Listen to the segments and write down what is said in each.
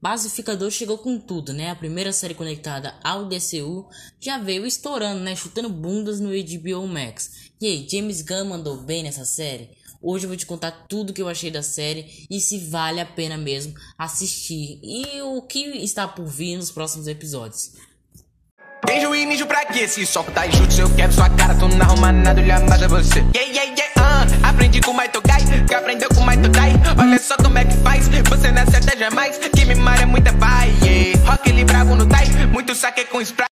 Pacificador chegou com tudo, né? A primeira série conectada ao DCU já veio estourando, né? Chutando bundas no HBO Max. E aí, James Gunn mandou bem nessa série? Hoje eu vou te contar tudo que eu achei da série e se vale a pena mesmo assistir e o que está por vir nos próximos episódios. Beijo e mijo pra quê? Se só tá jutsu, eu quero sua cara, tu não arruma nada, olha mais a você. Yeah, yeah, yeah, uh, aprendi com o Maito Gai, que aprendeu com o Maito Dai. Olha só como é que faz, você não acerta jamais, saque com spray.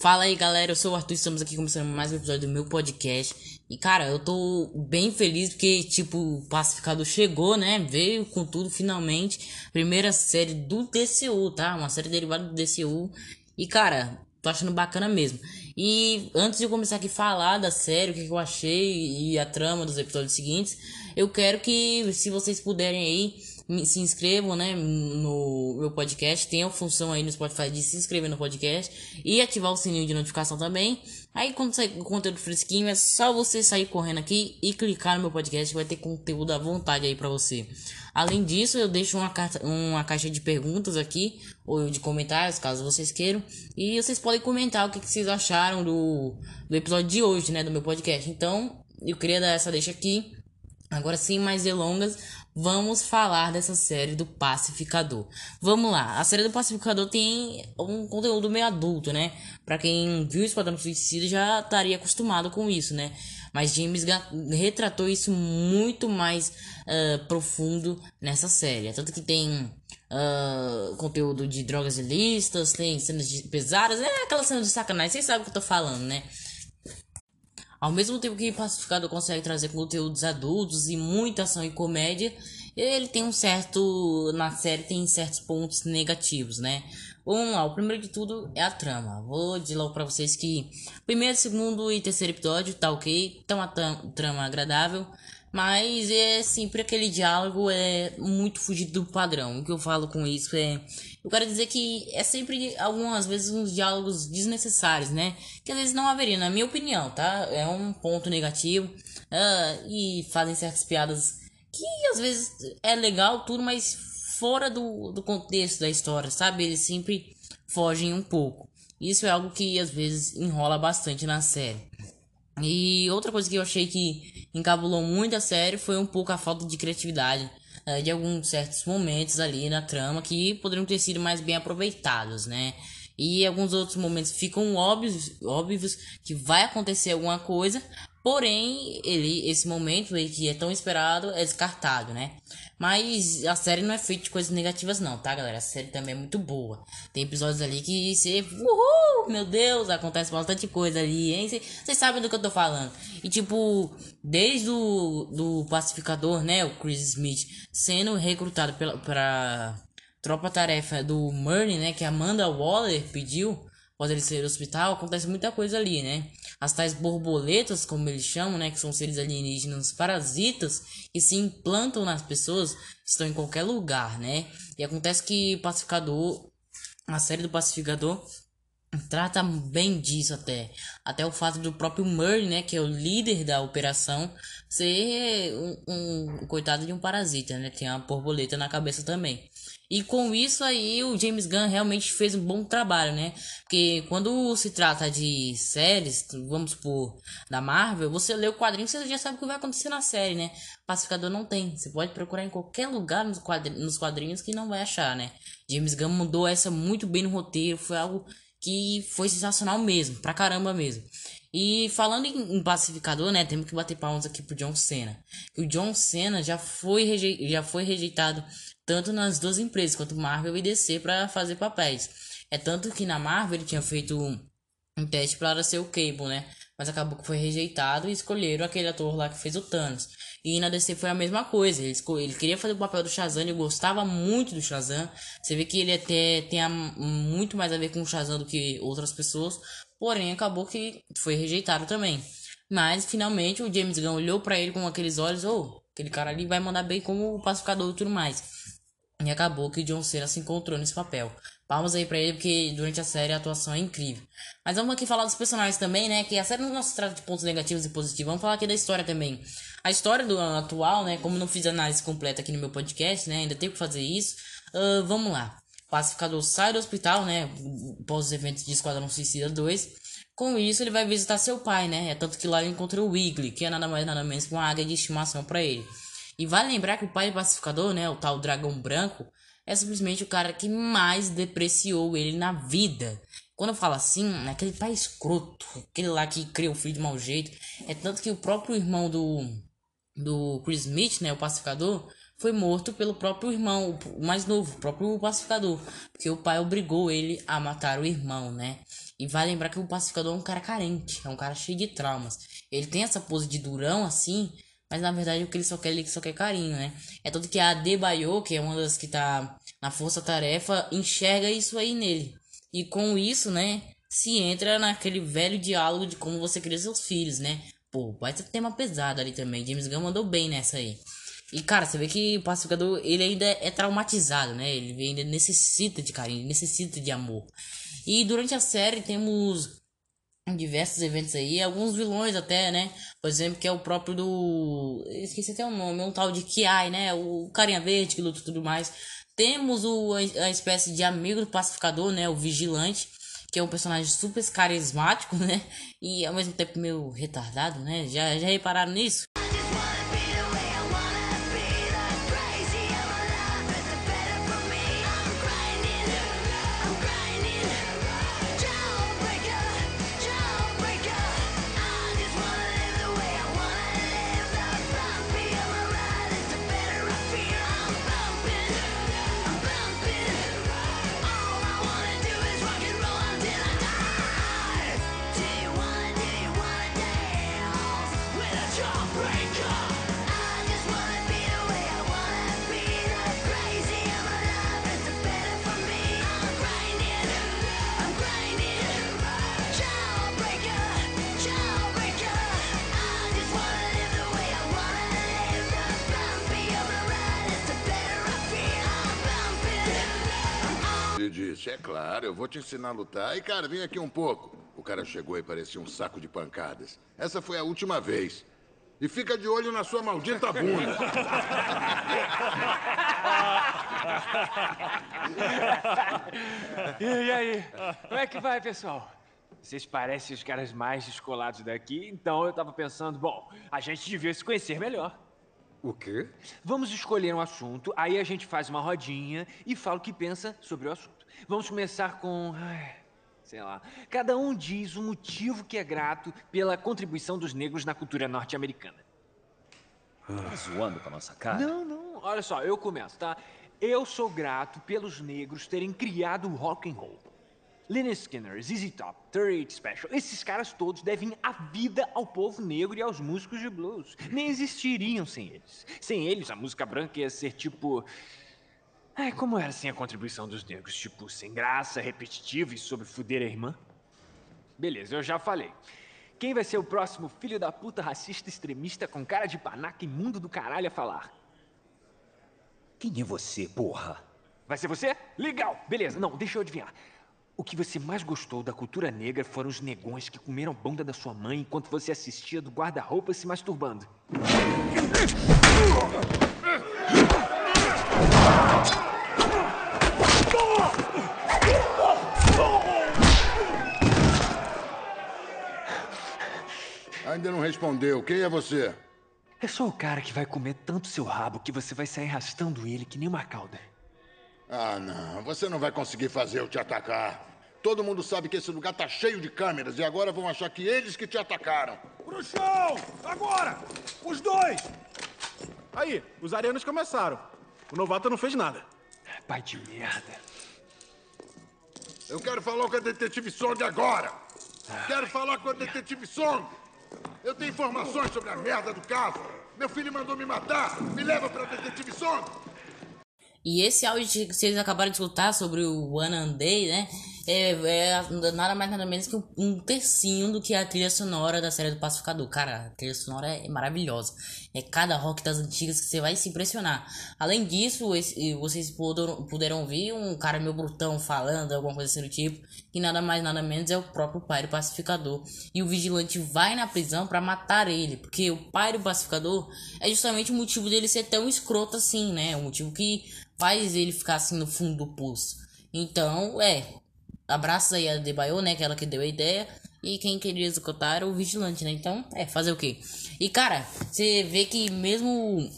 Fala aí galera, eu sou o Arthur, estamos aqui começando mais um episódio do meu podcast. E cara, eu tô bem feliz porque, tipo, o Pacificador chegou, né? Veio com tudo finalmente. Primeira série do DCU, tá? Uma série derivada do DCU. E cara, tô achando bacana mesmo. E antes de eu começar aqui a falar da série, o que eu achei e a trama dos episódios seguintes, eu quero que, se vocês puderem aí, se inscrevam, né, no meu podcast. Tem a função aí no Spotify de se inscrever no podcast e ativar o sininho de notificação também. Aí quando sair conteúdo fresquinho, é só você sair correndo aqui e clicar no meu podcast que vai ter conteúdo à vontade aí para você. Além disso, eu deixo uma, carta, uma caixa de perguntas aqui ou de comentários, caso vocês queiram, e vocês podem comentar o que, que vocês acharam do, do episódio de hoje, né, do meu podcast. Então, eu queria dar essa deixa aqui. Agora, sem mais delongas, vamos falar dessa série do Pacificador. Vamos lá, a série do Pacificador tem um conteúdo meio adulto, né? Pra quem viu Esquadrão Suicida já estaria acostumado com isso, né? Mas James retratou isso muito mais uh, profundo nessa série. Tanto que tem uh, conteúdo de drogas ilícitas, tem cenas pesadas, é aquela cena de sacanagem, vocês sabem o que eu tô falando, né? Ao mesmo tempo que Pacificador consegue trazer conteúdos adultos e muita ação e comédia, ele tem um certo. Na série tem certos pontos negativos, né? Vamos lá, o primeiro de tudo é a trama. Vou dizer logo pra vocês que primeiro, segundo e terceiro episódio tá ok, tá uma trama agradável. Mas é sempre aquele diálogo é muito fugido do padrão. O que eu falo com isso é. Eu quero dizer que é sempre, algumas vezes, uns diálogos desnecessários, né? Que às vezes não haveria, na minha opinião, tá? É um ponto negativo. Uh, e fazem certas piadas que às vezes é legal, tudo, mas fora do, do contexto da história, sabe? Eles sempre fogem um pouco. Isso é algo que às vezes enrola bastante na série. E outra coisa que eu achei que encabulou muito a série foi um pouco a falta de criatividade uh, de alguns certos momentos ali na trama que poderiam ter sido mais bem aproveitados, né? E alguns outros momentos ficam óbvios, óbvios que vai acontecer alguma coisa, porém ele esse momento aí que é tão esperado é descartado, né? Mas a série não é feita de coisas negativas, não, tá, galera? A série também é muito boa. Tem episódios ali que você. Uhul! Meu Deus, acontece bastante coisa ali, hein? Vocês sabem do que eu tô falando. E, tipo, desde o do pacificador, né? O Chris Smith sendo recrutado pela, pra tropa-tarefa do Murney, né? Que Amanda Waller pediu após ele ser hospital, acontece muita coisa ali, né? As tais borboletas, como eles chamam, né? Que são seres alienígenas parasitas que se implantam nas pessoas, estão em qualquer lugar, né? E acontece que Pacificador, a série do Pacificador, trata bem disso até. Até o fato do próprio Murray, né? Que é o líder da operação, ser um, um coitado de um parasita, né? Tem uma borboleta na cabeça também. E com isso aí o James Gunn realmente fez um bom trabalho, né? Porque quando se trata de séries, vamos supor, da Marvel, você lê o quadrinho, você já sabe o que vai acontecer na série, né? Pacificador não tem. Você pode procurar em qualquer lugar nos quadrinhos, nos quadrinhos que não vai achar, né? James Gunn mudou essa muito bem no roteiro, foi algo que foi sensacional mesmo, pra caramba mesmo. E falando em, pacificador, né, temos que bater palmas aqui pro John Cena. O John Cena já foi, já foi rejeitado tanto nas duas empresas, quanto Marvel e DC, para fazer papéis. É tanto que na Marvel ele tinha feito um teste para ser o Cable, né? Mas acabou que foi rejeitado e escolheram aquele ator lá que fez o Thanos. E na DC foi a mesma coisa. Ele, ele queria fazer o papel do Shazam, ele gostava muito do Shazam. Você vê que ele até tem muito mais a ver com o Shazam do que outras pessoas. Porém, acabou que foi rejeitado também. Mas finalmente o James Gunn olhou para ele com aqueles olhos, ou oh, aquele cara ali vai mandar bem como o pacificador e tudo mais. E acabou que John Cena se encontrou nesse papel. Palmas aí pra ele, porque durante a série a atuação é incrível. Mas vamos aqui falar dos personagens também, né? Que a série não se trata de pontos negativos e positivos. Vamos falar aqui da história também. A história do ano atual, né? Como não fiz análise completa aqui no meu podcast, né? Ainda tenho que fazer isso. Uh, vamos lá. pacificador sai do hospital, né? Após os eventos de Esquadrão Suicida 2. Com isso, ele vai visitar seu pai, né? É tanto que lá ele encontra o Wiggly, que é nada mais nada menos que uma águia de estimação para ele. E vale lembrar que o pai do pacificador, né? O tal dragão branco, é simplesmente o cara que mais depreciou ele na vida. Quando eu falo assim, é aquele pai escroto, aquele lá que criou o filho de mau jeito. É tanto que o próprio irmão do, do Chris Smith, né? O pacificador foi morto pelo próprio irmão, o mais novo, o próprio pacificador, porque o pai obrigou ele a matar o irmão, né? E vai lembrar que o pacificador é um cara carente, é um cara cheio de traumas. Ele tem essa pose de durão assim, mas na verdade o que ele só quer, ele só quer carinho, né? É tanto que a Debayo, que é uma das que tá na força-tarefa, enxerga isso aí nele. E com isso, né, se entra naquele velho diálogo de como você cria seus filhos, né? Pô, vai ter tema pesado ali também. James Gunn mandou bem nessa aí. E, cara, você vê que o pacificador, ele ainda é traumatizado, né? Ele ainda necessita de carinho, necessita de amor. E durante a série temos diversos eventos aí, alguns vilões até, né? Por exemplo, que é o próprio do... Esqueci até o nome, é um tal de Kiai, né? O carinha verde que luta e tudo mais. Temos o, a espécie de amigo do pacificador, né? O vigilante que é um personagem super carismático, né? E ao mesmo tempo meio retardado, né? Já, já repararam nisso? É claro, eu vou te ensinar a lutar. E, cara, vem aqui um pouco. O cara chegou e parecia um saco de pancadas. Essa foi a última vez. E fica de olho na sua maldita bunda. e aí? Como é que vai, pessoal? Vocês parecem os caras mais descolados daqui, então eu tava pensando, bom, a gente devia se conhecer melhor. O quê? Vamos escolher um assunto, aí a gente faz uma rodinha e fala o que pensa sobre o assunto. Vamos começar com. Ai, sei lá. Cada um diz o motivo que é grato pela contribuição dos negros na cultura norte-americana. Tá zoando com a nossa cara? Não, não. Olha só, eu começo, tá? Eu sou grato pelos negros terem criado o rock and roll. Lynyrd Skinner, ZZ Top, 38 Special, esses caras todos devem a vida ao povo negro e aos músicos de blues. Nem existiriam sem eles. Sem eles, a música branca ia ser tipo Ai, como era assim a contribuição dos negros? Tipo, sem graça, repetitiva e sobre fuder a irmã? Beleza, eu já falei. Quem vai ser o próximo filho da puta racista extremista com cara de panaca imundo do caralho a falar? Quem é você, porra? Vai ser você? Legal! Beleza, não, deixa eu adivinhar. O que você mais gostou da cultura negra foram os negões que comeram bunda da sua mãe enquanto você assistia do guarda-roupa se masturbando. Ainda não respondeu. Quem é você? É só o cara que vai comer tanto seu rabo que você vai sair arrastando ele que nem uma cauda. Ah, não. Você não vai conseguir fazer eu te atacar. Todo mundo sabe que esse lugar tá cheio de câmeras e agora vão achar que eles que te atacaram. Pro chão! Agora! Os dois! Aí, os arenos começaram. O novato não fez nada. Pai de merda. Eu quero falar com a detetive Song agora! Quero falar com a detetive Song! Eu tenho informações sobre a merda do caso. Meu filho mandou me matar. Me leva pra detetive Song. E esse áudio que vocês acabaram de escutar sobre o One Day, né? É, é, nada mais nada menos que um tercinho do que a trilha sonora da série do Pacificador. Cara, a trilha sonora é maravilhosa. É cada rock das antigas que você vai se impressionar. Além disso, esse, vocês puderam, puderam ouvir um cara meio brutão falando, alguma coisa assim do tipo. Que nada mais nada menos é o próprio pai do Pacificador. E o vigilante vai na prisão para matar ele. Porque o pai do Pacificador é justamente o motivo dele ser tão escroto assim, né? O motivo que faz ele ficar assim no fundo do poço. Então, é. Abraços aí a Debaio, né? Que ela que deu a ideia. E quem queria executar era o vigilante, né? Então, é, fazer o quê? E cara, você vê que mesmo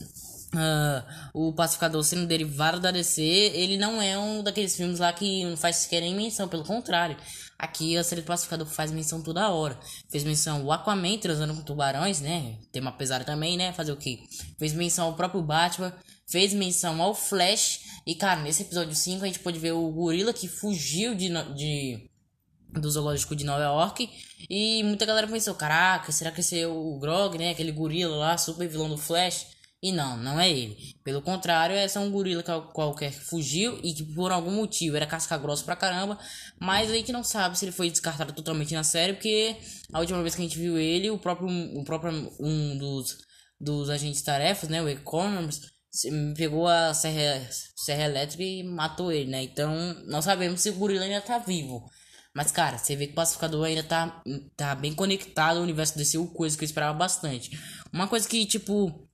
Uh, o Pacificador sendo derivado da DC, ele não é um daqueles filmes lá que não faz sequer nem menção, pelo contrário. Aqui a série do Pacificador faz menção toda hora. Fez menção o Aquaman transando com tubarões, né? Tema pesado também, né? Fazer o quê? Fez menção ao próprio Batman, fez menção ao Flash. E cara, nesse episódio 5 a gente pode ver o gorila que fugiu de, de do zoológico de Nova York. E muita galera pensou: caraca, será que esse é o Grog, né? Aquele gorila lá, super vilão do Flash. E não, não é ele. Pelo contrário, é só um gorila qualquer que fugiu e que por algum motivo era casca grossa pra caramba. Mas aí que não sabe se ele foi descartado totalmente na série, porque a última vez que a gente viu ele, o próprio, o próprio um dos, dos agentes tarefas, né, o Economist, pegou a serra, serra elétrica e matou ele, né? Então, não sabemos se o gorila ainda tá vivo. Mas, cara, você vê que o pacificador ainda tá, tá bem conectado ao universo desse coisa que eu esperava bastante. Uma coisa que, tipo,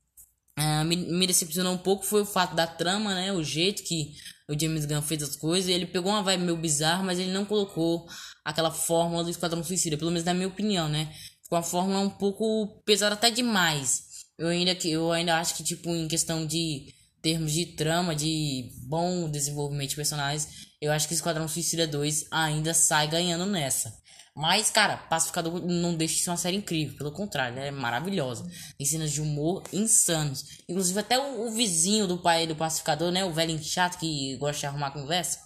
Uh, me, me, decepcionou um pouco foi o fato da trama, né? O jeito que o James Gunn fez as coisas. Ele pegou uma vibe meio bizarra, mas ele não colocou aquela fórmula do Esquadrão Suicida, pelo menos na minha opinião, né? Ficou uma fórmula um pouco pesada até demais. Eu ainda, eu ainda acho que, tipo, em questão de termos de trama, de bom desenvolvimento de personagens, eu acho que Esquadrão Suicida 2 ainda sai ganhando nessa. Mas, cara, Pacificador não deixa de ser uma série incrível. Pelo contrário, ela é maravilhosa. Tem cenas de humor insanos. Inclusive, até o, o vizinho do pai do Pacificador, né? O velho chato que gosta de arrumar conversa.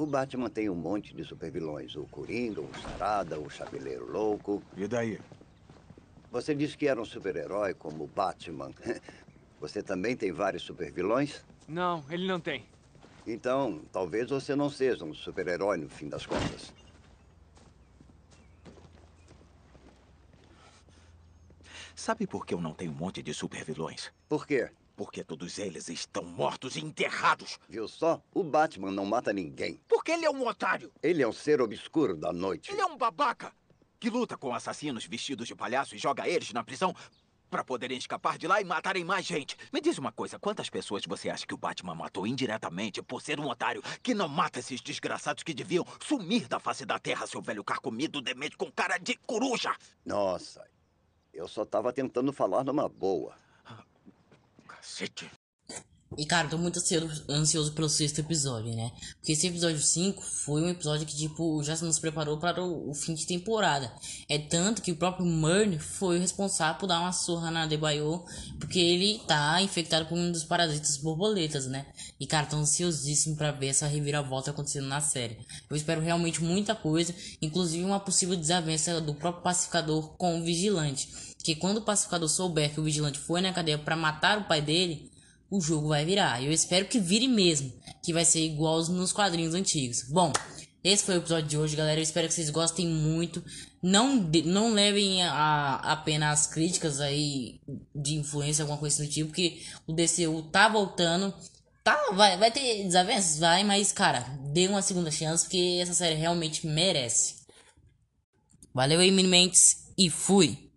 O Batman tem um monte de supervilões. O Coringa, o Sarada, o Chabeleiro Louco. E daí? Você disse que era um super-herói como o Batman. Você também tem vários supervilões? Não, ele não tem. Então, talvez você não seja um super-herói no fim das contas. Sabe por que eu não tenho um monte de super-vilões? Por quê? Porque todos eles estão mortos e enterrados. Viu só? O Batman não mata ninguém. Porque ele é um otário. Ele é um ser obscuro da noite. Ele é um babaca que luta com assassinos vestidos de palhaço e joga eles na prisão para poderem escapar de lá e matarem mais gente. Me diz uma coisa, quantas pessoas você acha que o Batman matou indiretamente por ser um otário que não mata esses desgraçados que deviam sumir da face da terra, seu velho carcomido demente com cara de coruja? Nossa, eu só tava tentando falar numa boa. Cacete. E cara, tô muito ansioso, pelo sexto episódio, né? Porque esse episódio 5 foi um episódio que, tipo, já nos preparou para o, o, fim de temporada. É tanto que o próprio Murn foi responsável por dar uma surra na Debaio, porque ele tá infectado por um dos parasitas borboletas, né? E cara, tô ansiosíssimo para ver essa reviravolta acontecendo na série. Eu espero realmente muita coisa, inclusive uma possível desavença do próprio pacificador com o vigilante. Que quando o pacificador souber que o vigilante foi na cadeia para matar o pai dele o jogo vai virar. Eu espero que vire mesmo, que vai ser igual nos quadrinhos antigos. Bom, esse foi o episódio de hoje, galera. Eu espero que vocês gostem muito. Não, não levem a, apenas as críticas aí de influência, alguma coisa do tipo, porque o DCU tá voltando. Tá, vai, vai ter desavenças? Vai, mas, cara, dê uma segunda chance, porque essa série realmente merece. Valeu aí, Minimentes, e fui!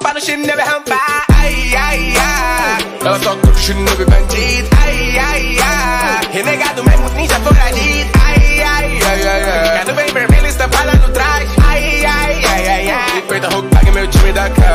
Para no chinelo rampa, ai, ai, ai Ela só curte chinelo bandido, ai, ai, ai Renegado mesmo, ninja foragido, ai, ai, ai, ai, ai vez bem vermelho, está falando trás, ai, ai, ai, ai, ai Feita roupa, paga meu time da cara